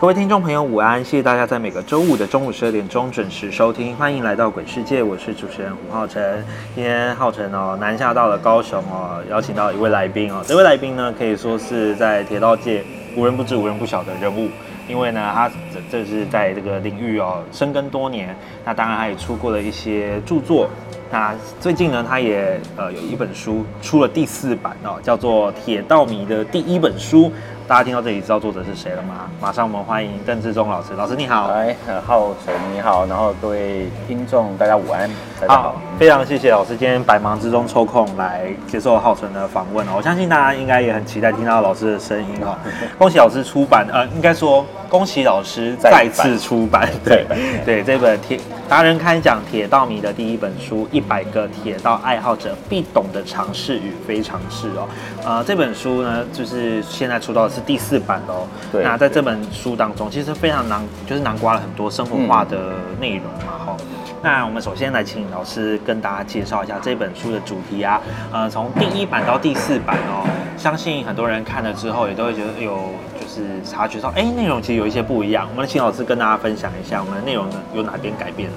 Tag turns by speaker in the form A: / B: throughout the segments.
A: 各位听众朋友，午安！谢谢大家在每个周五的中午十二点钟准时收听，欢迎来到鬼世界，我是主持人吴浩辰。今天浩辰哦南下到了高雄哦，邀请到一位来宾哦，这位来宾呢可以说是在铁道界无人不知、无人不晓的人物，因为呢他这这是在这个领域哦深耕多年，那当然他也出过了一些著作。那最近呢，他也呃有一本书出了第四版哦，叫做《铁道迷的第一本书》。大家听到这里知道作者是谁了吗？马上我们欢迎邓志忠老师。老师你好，
B: 来，浩辰你好，然后各位听众大家午安，大家好，
A: 非常谢谢老师今天百忙之中抽空来接受浩辰的访问哦。我相信大家应该也很期待听到老师的声音哦。恭喜老师出版，呃，应该说恭喜老师再次出版，对对，这本铁达人开讲铁道迷的第一本书《一百个铁道爱好者必懂的常识与非常识》哦。呃，这本书呢，就是现在出到是第四版哦。
B: 对。
A: 那在这本书当中，其实非常囊，就是囊括了很多生活化的内容嘛，哈。那我们首先来请老师跟大家介绍一下这本书的主题啊。呃，从第一版到第四版哦，相信很多人看了之后也都会觉得有就是察觉到，哎，内容其实有一些不一样。我们请老师跟大家分享一下，我们的内容有哪边改变了？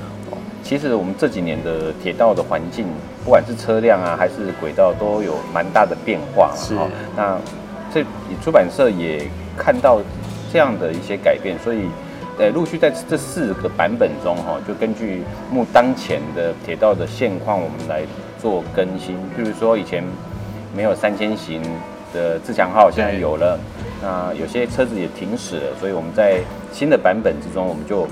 B: 其实我们这几年的铁道的环境，不管是车辆啊，还是轨道，都有蛮大的变化。
A: 是。
B: 那这出版社也看到这样的一些改变，所以呃，陆续在这四个版本中，哈，就根据目当前的铁道的现况，我们来做更新。譬如说，以前没有三千型的自强号，现在有了。那有些车子也停驶了，所以我们在新的版本之中，我们就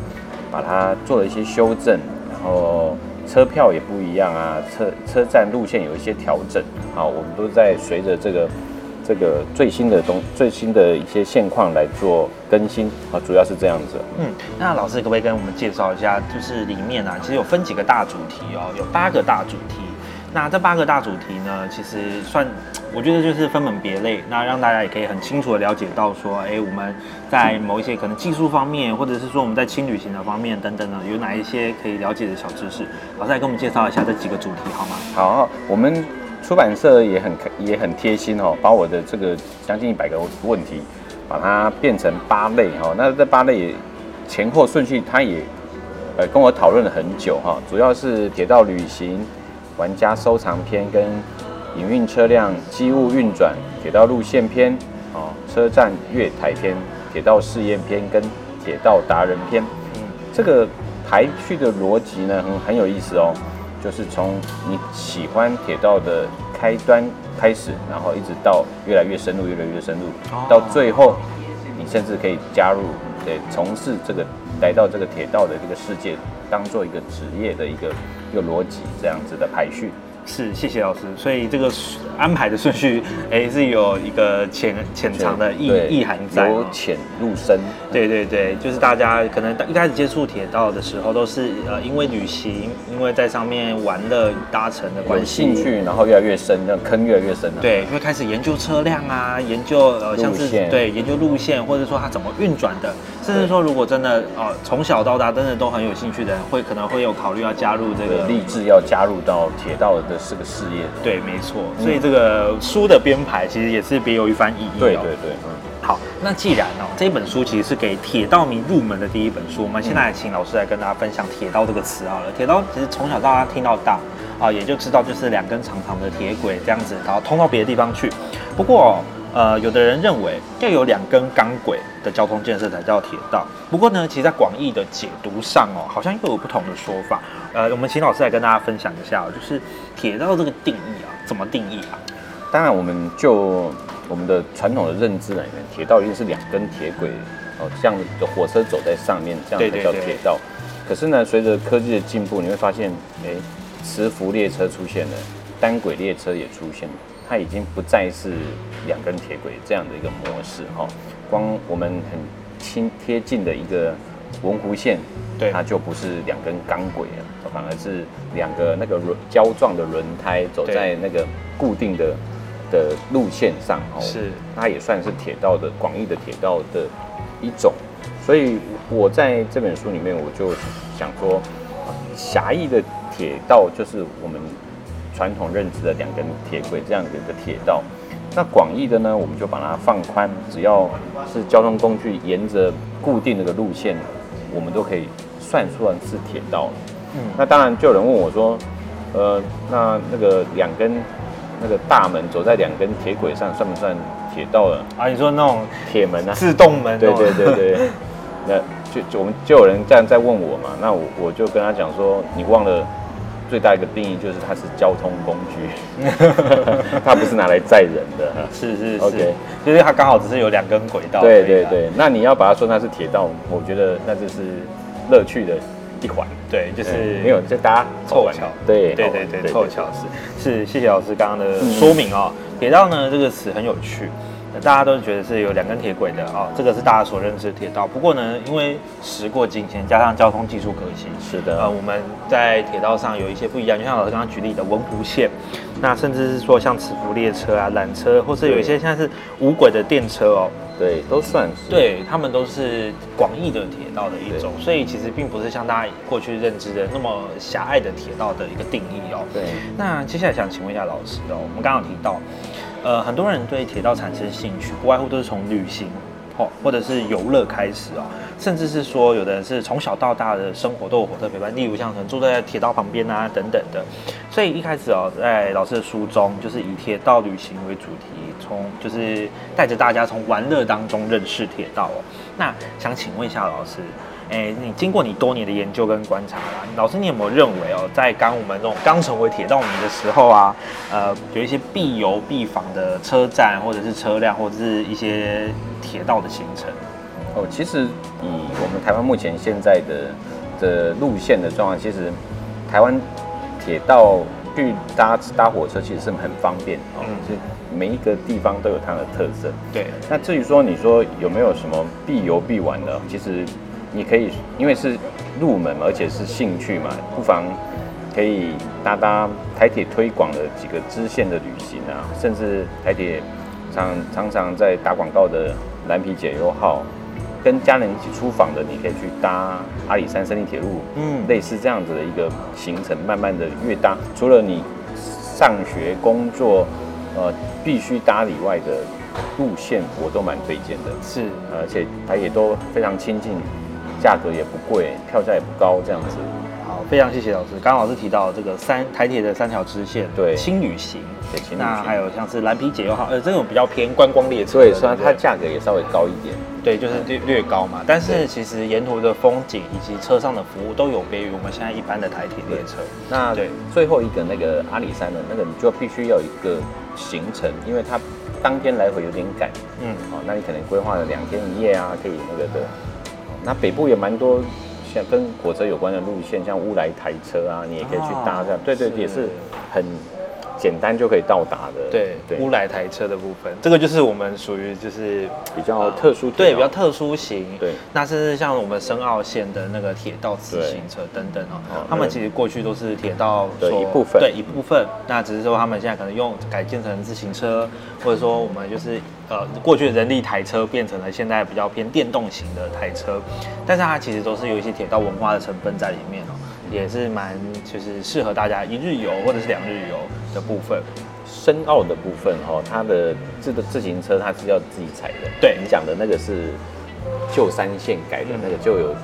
B: 把它做了一些修正。然后车票也不一样啊，车车站路线有一些调整，好，我们都在随着这个这个最新的东最新的一些现况来做更新啊，主要是这样子。
A: 嗯，那老师可不可以跟我们介绍一下，就是里面啊，其实有分几个大主题哦，有八个大主题。那这八个大主题呢，其实算，我觉得就是分门别类，那让大家也可以很清楚的了解到说，哎，我们在某一些可能技术方面，或者是说我们在轻旅行的方面等等呢，有哪一些可以了解的小知识？老师来跟我们介绍一下这几个主题好吗？
B: 好，我们出版社也很也很贴心哦，把我的这个将近一百个问题，把它变成八类哈。那这八类前后顺序，他也呃跟我讨论了很久哈，主要是铁道旅行。玩家收藏篇跟营运车辆机务运转、铁道路线篇、哦车站月台篇、铁道试验篇跟铁道达人篇。嗯，这个排序的逻辑呢很很有意思哦，就是从你喜欢铁道的开端开始，然后一直到越来越深入、越来越深入，到最后你甚至可以加入，对，从事这个来到这个铁道的这个世界，当做一个职业的一个。一个逻辑这样子的排序。
A: 是，谢谢老师。所以这个安排的顺序，哎，是有一个潜潜藏的意意涵在。
B: 由浅入深。
A: 对对对，就是大家可能一开始接触铁道的时候，都是呃因为旅行，因为在上面玩乐搭乘的关
B: 系，兴趣，然后越来越深，那坑越来越深。
A: 对，会开始研究车辆啊，研究呃像是对研究路线，或者说它怎么运转的，甚至说如果真的呃从小到大真的都很有兴趣的人，会可能会有考虑要加入这个
B: 立志要加入到铁道的。这个事业，
A: 对，没错。所以这个书的编排其实也是别有一番意义。
B: 对对对，嗯。
A: 好，那既然哦，这本书其实是给铁道迷入门的第一本书，我们现在请老师来跟大家分享“铁道”这个词好了。铁道其实从小到大听到大啊，也就知道就是两根长长的铁轨这样子，然后通到别的地方去。不过呃，有的人认为要有两根钢轨的交通建设才叫铁道。不过呢，其实在广义的解读上哦，好像又有不同的说法。呃，我们请老师来跟大家分享一下哦，就是铁道这个定义啊，怎么定义啊？
B: 当然，我们就我们的传统的认知来源，铁道一定是两根铁轨哦，这样的火车走在上面，这样才叫铁道。可是呢，随着科技的进步，你会发现，哎，磁浮列车出现了，单轨列车也出现了，它已经不再是两根铁轨这样的一个模式哈、光我们很亲贴近的一个文湖线，
A: 对。
B: 它就不是两根钢轨了，反而是两个那个轮胶状的轮胎走在那个固定的的路线上哦，
A: 是。
B: 它也算是铁道的广义的铁道的一种。所以我在这本书里面，我就想说，狭义的铁道就是我们传统认知的两根铁轨这样的一个铁道。那广义的呢，我们就把它放宽，只要是交通工具沿着固定那个路线，我们都可以算算是铁道了。
A: 嗯
B: 那当然，就有人问我说，呃，那那个两根那个大门走在两根铁轨上，算不算铁道了？
A: 啊，你说那种
B: 铁门啊？
A: 自动门、
B: 对对对。对，那就就我们就有人这样在问我嘛，那我我就跟他讲说，你忘了最大一个定义就是它是交通工具，它不是拿来载人的。
A: 是是是。就是它刚好只是有两根轨道。
B: 对对对，那你要把它说它是铁道，我觉得那就是乐趣的一环。
A: 对，就是
B: 对没有，就大家
A: 凑巧，
B: 对
A: 对对对，凑巧是。是，谢谢老师刚刚的说明哦。铁道呢这个词很有趣，那大家都觉得是有两根铁轨的哦，这个是大家所认知的铁道。不过呢，因为时过境迁，加上交通技术革新，
B: 是的
A: 呃，我们在铁道上有一些不一样，就像老师刚刚举例的文湖线，那甚至是说像磁浮列车啊、缆车，或是有一些现在是无轨的电车哦，
B: 对，都算是。
A: 对，他们都是广义的铁道的一种，所以其实并不是像大家过去认知的那么狭隘的铁道的一个定义哦。
B: 对，
A: 那接下来想请问一下老师哦，我们刚刚有提到，呃，很多人对铁道产生兴趣，不外乎都是从旅行。哦，或者是游乐开始哦，甚至是说有的人是从小到大的生活都有火车陪伴，例如像可能住在铁道旁边啊等等的，所以一开始哦，在老师的书中就是以铁道旅行为主题，从就是带着大家从玩乐当中认识铁道哦。那想请问一下老师，哎，你经过你多年的研究跟观察啦，老师你有没有认为哦，在刚我们这种刚成为铁道迷的时候啊，呃，有一些必游必访的车站或者是车辆或者是一些铁道的行程？
B: 哦，其实以我们台湾目前现在的的路线的状况，其实台湾铁道去搭搭火车其实是很方便哦，
A: 嗯
B: 是每一个地方都有它的特色。
A: 对，
B: 那至于说你说有没有什么必游必玩的，其实你可以因为是入门，而且是兴趣嘛，不妨可以搭搭台铁推广的几个支线的旅行啊，甚至台铁常常常在打广告的蓝皮解忧号，跟家人一起出访的，你可以去搭阿里山森林铁路，
A: 嗯。
B: 类似这样子的一个行程，慢慢的越搭，除了你上学、工作，呃，必须搭以外的路线，我都蛮推荐的，
A: 是，
B: 而且它也都非常亲近，价格也不贵，票价也不高，这样子。
A: 好，非常谢谢老师。刚刚老师提到这个三台铁的三条支线，
B: 对。
A: 轻旅行，
B: 对轻旅行。
A: 那还有像是蓝皮解忧号，呃，这种比较偏观光列车的，
B: 所以虽然它价格也稍微高一点，
A: 对，就是略略高嘛，但是其实沿途的风景以及车上的服务都有别于我们现在一般的台铁列车。
B: 那
A: 对。
B: 最后一个那个阿里山的那个，你就必须要有一个行程，因为它当天来回有点赶，
A: 嗯，
B: 哦，那你可能规划了两天一夜啊，可以那个的。那北部也蛮多像跟火车有关的路线，像乌来台车啊，你也可以去搭这样，
A: 哦
B: 对对，
A: 是。
B: 也是很简单就可以到达的。
A: 对，乌来台车的部分，这个就是我们属于就是
B: 比较特殊
A: 对，比较特殊型。
B: 对，
A: 那甚至像我们深澳线的那个铁道自行车等等哦
B: 哦，
A: 他们其实过去都是铁道
B: 的一部分。
A: 对一部分。那只是说他们现在可能用改建成自行车，或者说我们就是呃过去的人力台车变成了现在比较偏电动型的台车，但是它其实都是有一些铁道文化的成分在里面哦，也是蛮就是适合大家一日游或者是两日游的部分。
B: 深奥的部分哈、哦，它的这个自行车它是要自己踩的。
A: 对
B: 你讲的那个是旧三线改的那个，就有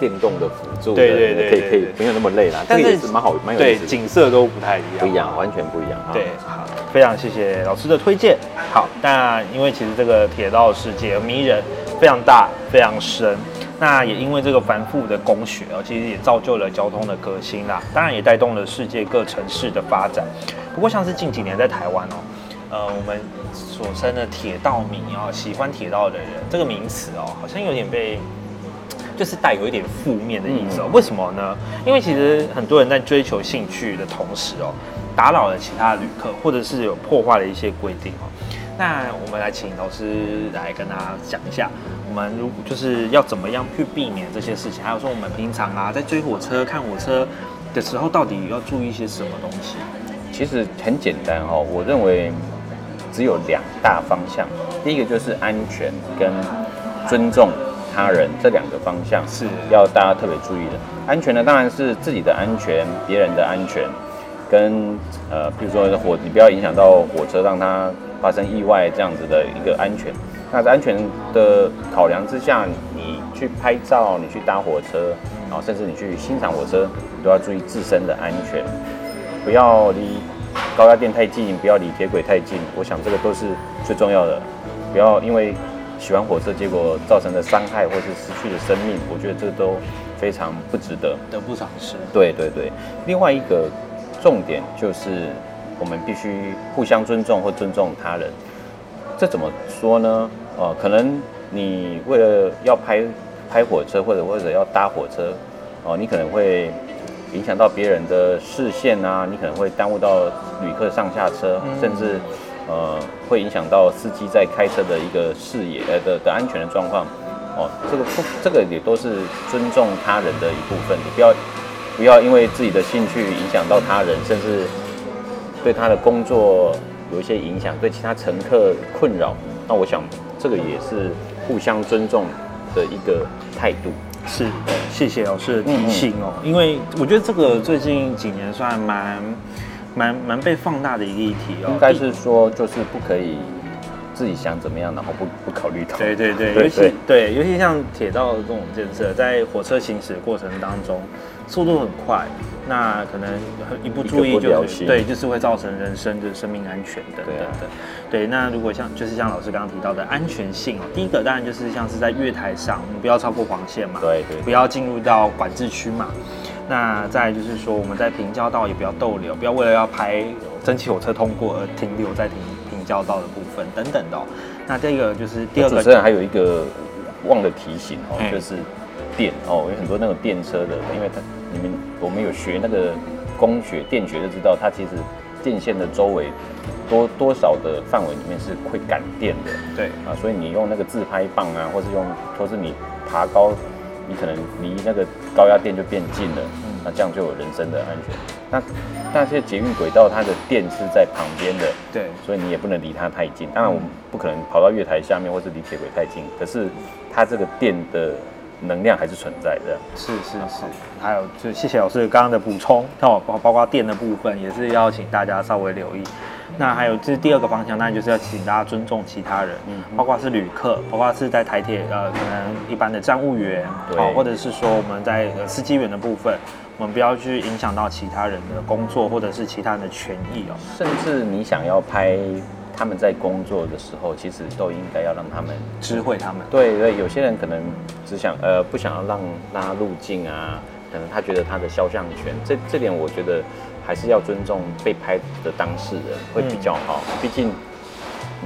B: 电动的辅助的，
A: 对对对
B: 可以可以没有那么累啦。
A: 但是
B: 也是蛮好蛮有意思的，
A: 对景色都不太一样，
B: 不一样，完全不一样啊。
A: 对，好，非常谢谢老师的推荐。好，那因为其实这个铁道世界迷人，非常大，非常深。那也因为这个繁复的工学哦，其实也造就了交通的革新啦，当然也带动了世界各城市的发展。不过像是近几年在台湾哦，呃，我们所称的铁道迷哦，喜欢铁道的人这个名词哦，好像有点被。就是带有一点负面的意思哦。为什么呢？因为其实很多人在追求兴趣的同时哦，打扰了其他旅客，或者是有破坏了一些规定哦。那我们来请老师来跟大家讲一下，我们如就是要怎么样去避免这些事情，还有说我们平常啊在追火车、看火车的时候，到底要注意一些什么东西？
B: 其实很简单哦，我认为只有两大方向，第一个就是安全跟尊重。他人这两个方向
A: 是
B: 要大家特别注意的。安全呢，当然是自己的安全、别人的安全，跟呃，比如说火，你不要影响到火车，让它发生意外这样子的一个安全。那在安全的考量之下，你去拍照，你去搭火车，然后甚至你去欣赏火车，你都要注意自身的安全，不要离高压电太近，不要离铁轨太近。我想这个都是最重要的，不要因为。喜欢火车，结果造成的伤害或是失去的生命，我觉得这都非常不值得，
A: 得不偿失。
B: 对对对，另外一个重点就是我们必须互相尊重或尊重他人。这怎么说呢？哦，可能你为了要拍拍火车，或者或者要搭火车，哦，你可能会影响到别人的视线啊，你可能会耽误到旅客上下车，甚至。呃，会影响到司机在开车的一个视野呃的的安全的状况，哦，这个不，这个也都是尊重他人的一部分，你不要不要因为自己的兴趣影响到他人，甚至对他的工作有一些影响，对其他乘客困扰，那我想这个也是互相尊重的一个态度。
A: 是，谢谢老师的提醒哦，因为我觉得这个最近几年算蛮。蛮蛮被放大的一个议题哦，
B: 应该是说就是不可以自己想怎么样，然后不不考虑到。
A: 对对对，尤其对，尤其像铁道这种建设，在火车行驶的过程当中，速度很快，那可能一不注意就对，就是会造成人身的生命安全等等的。对，那如果像就是像老师刚刚提到的安全性哦，第一个当然就是像是在月台上，你不要超过黄线嘛，
B: 对对，
A: 不要进入到管制区嘛。那再就是说，我们在平交道也不要逗留，不要为了要拍蒸汽火车通过而停留在停平交道的部分等等的。那这个就是第二个。
B: 主持人还有一个忘了提醒哦，就是电哦，有很多那种电车的，因为它你们我们有学那个工学电学就知道，它其实电线的周围多多少的范围里面是会感电的。
A: 对
B: 啊，所以你用那个自拍棒啊，或是用，或是你爬高。你可能离那个高压电就变近了，那这样就有人身的安全。那那些捷运轨道它的电是在旁边的，
A: 对，
B: 所以你也不能离它太近。当然我们不可能跑到月台下面或是离铁轨太近，可是它这个电的能量还是存在的。
A: 是是是，还有就谢谢老师刚刚的补充，哦，包包括电的部分也是要请大家稍微留意。那还有，这是第二个方向，那就是要请大家尊重其他人，嗯，包括是旅客，包括是在台铁呃，可能一般的站务员，好，或者是说我们在司机员的部分，我们不要去影响到其他人的工作或者是其他人的权益哦。
B: 甚至你想要拍他们在工作的时候，其实都应该要让他们
A: 知会他们。
B: 对对，有些人可能只想呃不想要让拉入境啊，可能他觉得他的肖像权，这这点我觉得。还是要尊重被拍的当事人会比较好，毕竟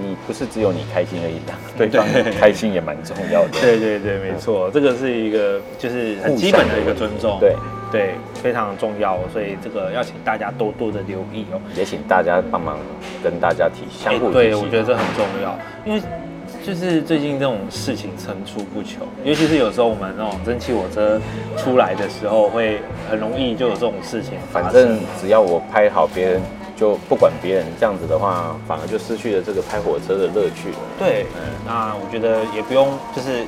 B: 你不是只有你开心而已，对方 开心也蛮重要的。
A: 对对对，没错，这个是一个就是很基本的一个尊重，
B: 对
A: 对，非常重要，所以这个要请大家多多的留意哦，
B: 也请大家帮忙跟大家提相互
A: 对，我觉得这很重要，因为。就是最近这种事情层出不穷，尤其是有时候我们那种蒸汽火车出来的时候，会很容易就有这种事情。
B: 反正只要我拍好，别人就不管别人，这样子的话，反而就失去了这个拍火车的乐趣。
A: 对，那我觉得也不用就是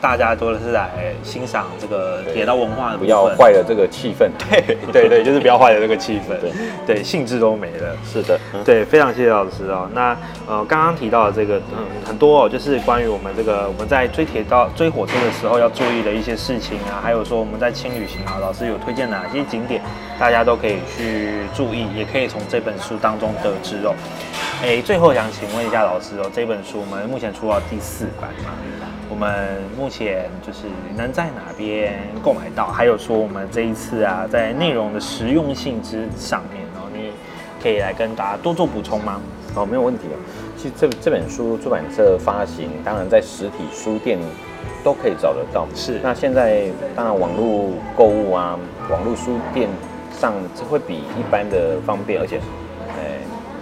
A: 大家都是来欣赏这个铁道文化的
B: 不要坏了这个气氛。
A: 对对对，就是不要坏了这个气氛，
B: 对
A: 对，兴致都没了。
B: 是的，嗯
A: 对，非常谢谢老师哦。那呃，刚刚提到的这个，嗯，很多哦，就是关于我们这个我们在追铁道、追火车的时候要注意的一些事情啊，还有说我们在轻旅行啊，老师有推荐哪些景点，大家都可以去注意，也可以从这本书当中得知哦。哎，最后想请问一下老师哦，这本书我们目前出到第四版嘛？我们目前就是能在哪边购买到？还有说我们这一次啊，在内容的实用性之上面然后，你可以来跟大家多做补充吗？
B: 哦，没有问题哦。其实这这本书出版社发行，当然在实体书店都可以找得到。
A: 是
B: 那现在当然网络购物啊，网络书店上这会比一般的方便，而且，哎，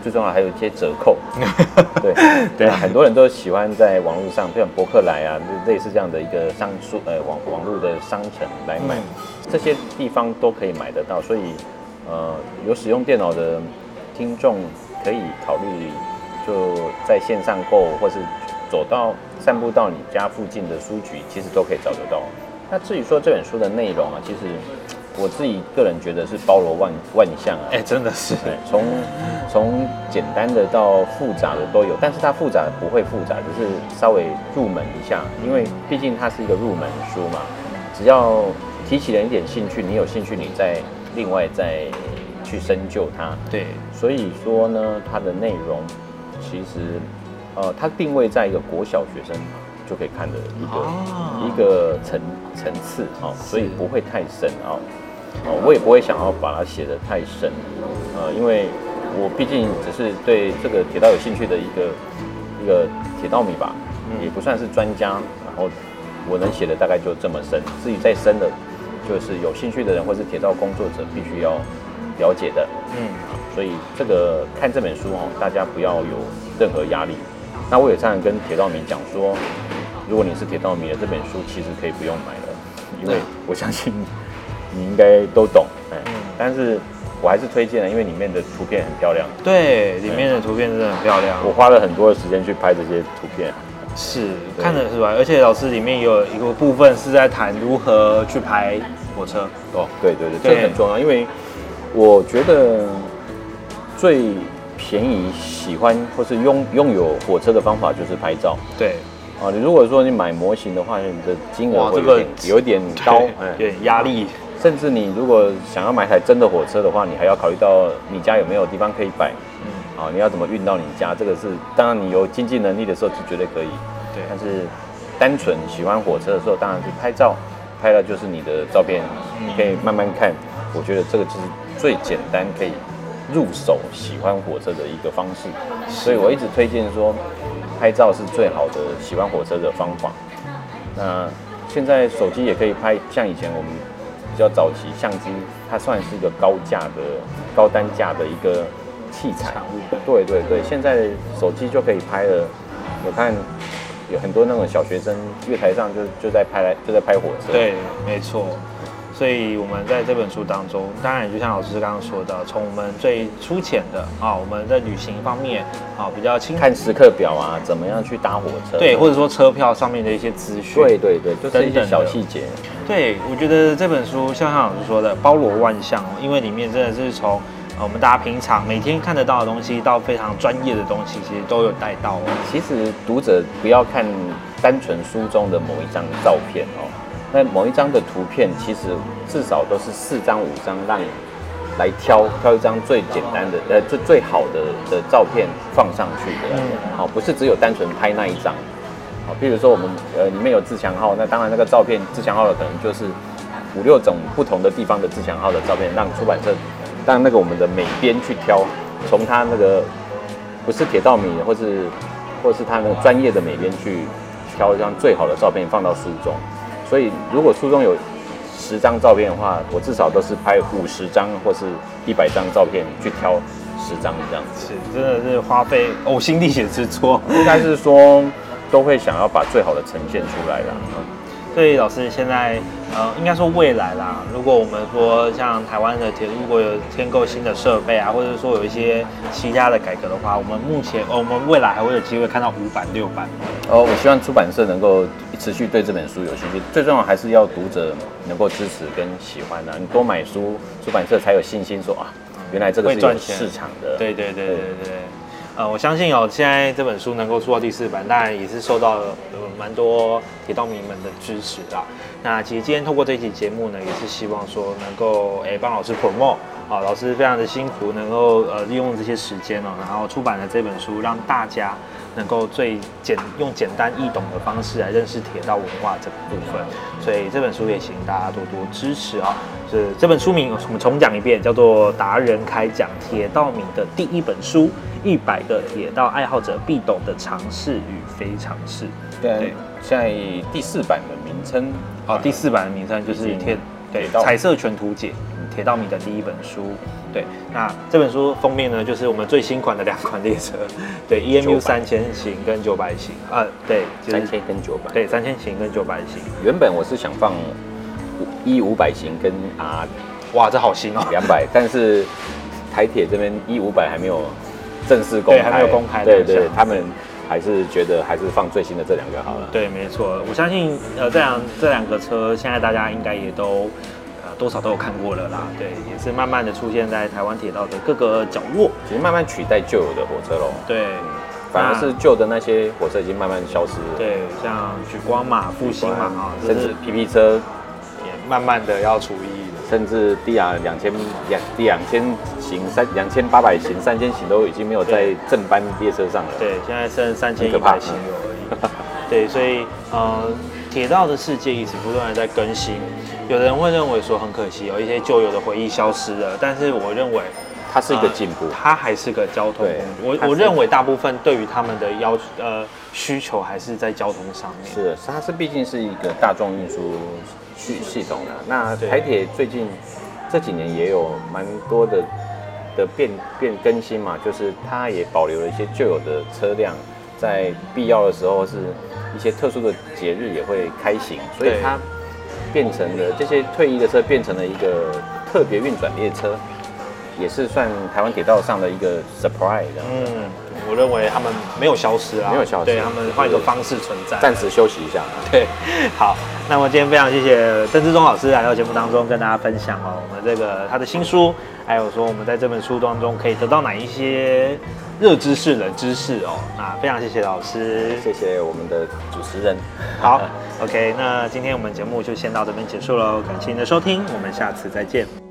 B: 最重要还有一些折扣。对
A: 对
B: 那很多人都喜欢在网络上，像博客来啊，类似这样的一个商书呃网网络的商城来买，
A: 嗯
B: 这些地方都可以买得到。所以，呃，有使用电脑的听众可以考虑就在线上购，或是走到散步到你家附近的书局，其实都可以找得到。那至于说这本书的内容啊，其实我自己个人觉得是包罗万万象啊。
A: 哎，真的是，
B: 对，从从简单的到复杂的都有，但是它复杂不会复杂，只是稍微入门一下，因为毕竟它是一个入门书嘛。只要提起了一点兴趣，你有兴趣，你再另外再去深究它。
A: 对，
B: 所以说呢，它的内容其实呃，它定位在一个国小学生就可以看的一个、
A: 哦
B: 一个层层次哦，所以不会太深哦。哦，我也不会想要把它写得太深，呃，因为我毕竟只是对这个铁道有兴趣的一个一个铁道迷吧，
A: 嗯
B: 也不算是专家，然后我能写的大概就这么深，至于再深的，就是有兴趣的人或是铁道工作者必须要了解的。
A: 嗯，
B: 所以这个看这本书哦，大家不要有任何压力。那我也常常跟铁道迷讲说，如果你是铁道迷的，这本书其实可以不用买了，因为我相信你应该都懂，哎、
A: 嗯。
B: 但是我还是推荐了，因为里面的图片很漂亮，
A: 对，里面的图片真的很漂亮，
B: 我花了很多的时间去拍这些图片。
A: 是看得是吧？而且老师里面有一个部分是在谈如何去拍火车，
B: 哦，对对对，很重要，因为我觉得最便宜、喜欢或是拥拥有火车的方法就是拍照。
A: 对，
B: 啊，你如果说你买模型的话，你的金额会有点高
A: 对，
B: 哎，
A: 有点压力，
B: 甚至你如果想要买台真的火车的话，你还要考虑到你家有没有地方可以摆，
A: 嗯，
B: 啊，你要怎么运到你家，这个是当然你有经济能力的时候是绝对可以，
A: 对，
B: 但是单纯喜欢火车的时候，当然是拍照，拍了就是你的照片，
A: 嗯
B: 你可以慢慢看，我觉得这个就是最简单可以入手喜欢火车的一个方式，所以我一直推荐说，拍照是最好的喜欢火车的方法。那现在手机也可以拍，像以前我们较早期相机，它算是一个高价的、高单价的一个器材。对对对，现在手机就可以拍了。我看有很多那种小学生月台上就就在拍就在拍火车。
A: 对，没错。所以我们在这本书当中，当然就像老师刚刚说的，从我们最粗浅的啊，我们在旅行方面啊比较轻
B: 看时刻表啊，怎么样去搭火车？
A: 对，或者说车票上面的一些资讯，
B: 对对对，就是一些
A: 等等
B: 小细节。
A: 对，我觉得这本书像像老师说的，包罗万象哦，因为里面真的是从呃我们大家平常每天看得到的东西，到非常专业的东西，其实都有带到哦。
B: 其实读者不要看单纯书中的某一张照片哦，那某一张的图片，其实至少都是四张五张让你来挑挑一张最简单的呃最最好的的照片放上去的，
A: 嗯
B: 好、不是只有单纯拍那一张。好，比如说我们呃里面有自强号，那当然那个照片自强号的可能就是五六种不同的地方的自强号的照片，让出版社让那个我们的美编去挑，从他那个不是铁道迷，或是或是他那个专业的美编去挑一张最好的照片放到书中。所以如果书中有十张照片的话，我至少都是拍五十张或是一百张照片去挑十张这样子。
A: 是，真的是花费呕心沥血之作。
B: 应该是说都会想要把最好的呈现出来啦。
A: 所以老师现在呃，应该说未来啦，如果我们说像台湾的铁路如果有添购新的设备啊，或者说有一些其他的改革的话，我们目前、哦我们未来还会有机会看到五版、六版。
B: 哦，我希望出版社能够持续对这本书有兴趣，最重要还是要读者能够支持跟喜欢啊。你多买书，出版社才有信心说啊，原来这个是有市场的。
A: 对对对对对。呃，我相信哦，现在这本书能够出到第四版，当然也是受到了呃蛮多铁道迷们的支持啦。那其实今天透过这期节目呢，也是希望说能够诶帮老师捧捧啊，老师非常的辛苦，能够呃利用这些时间哦，然后出版了这本书，让大家能够最简用简单易懂的方式来认识铁道文化这个部分。所以这本书也请大家多多支持啊。是这本书名我们重讲一遍，叫做《达人开讲铁道迷的第一本书：一百个铁道爱好者必懂的常识与非常识》。
B: 对
A: 对，
B: 现在第四版的名称
A: 哦，第四版的名称就是铁
B: 道
A: 彩色全图解铁道迷的第一本书。对，那这本书封面呢，就是我们最新款的两款列车，对，EMU
B: 900
A: 三千型跟九百型，啊，对，就是
B: 三千跟九百。
A: 对三千型跟九百型。
B: 原本我是想放一五百型跟啊
A: 哇，这好新哦！
B: 两百，但是台铁这边一五百还没有正式公开，
A: 对还没有公开
B: 对对，他们还是觉得还是放最新的这两个好了。
A: 对，没错，我相信呃，这两这两个车现在大家应该也都呃多少都有看过了啦。对，也是慢慢的出现在台湾铁道的各个角落。
B: 其实慢慢取代旧有的火车喽，
A: 对，
B: 反而是旧的那些火车已经慢慢消失了。
A: 对，像举光嘛、复兴嘛啊，
B: 甚至
A: 是
B: PP 车，
A: 也慢慢的要除役了。
B: 甚至 DR 两千两两千型三两千八百型三千型都已经没有在正班列车上了。
A: 对，现在剩三千一百型有而已。对，所以呃，铁道的世界一直不断的在更新。有的人会认为说很可惜，有一些旧有的回忆消失了，但是我认为
B: 它是一个进步。
A: 它还是个交通工具。我我认为大部分对于他们的要呃需求还是在交通上面。
B: 是的，它是毕竟是一个大众运输系系统的。那台铁最近这几年也有蛮多的的变变更新嘛，就是它也保留了一些旧有的车辆，在必要的时候是一些特殊的节日也会开行，所以它变成了这些退役的车变成了一个特别运转列车，也是算台湾铁道上的一个 surprise。
A: 嗯，我认为他们没有消失啊，
B: 没有消失
A: 对他们换一个方式存在。
B: 暂时休息一下。
A: 对，好，那么今天非常谢谢邓志忠老师来到节目当中跟大家分享哦，我们这个他的新书，还有说我们在这本书当中可以得到哪一些热知识、冷知识哦。那非常谢谢老师，
B: 谢谢我们的主持人。
A: 好，OK，那今天我们节目就先到这边结束喽，感谢您的收听，我们下次再见。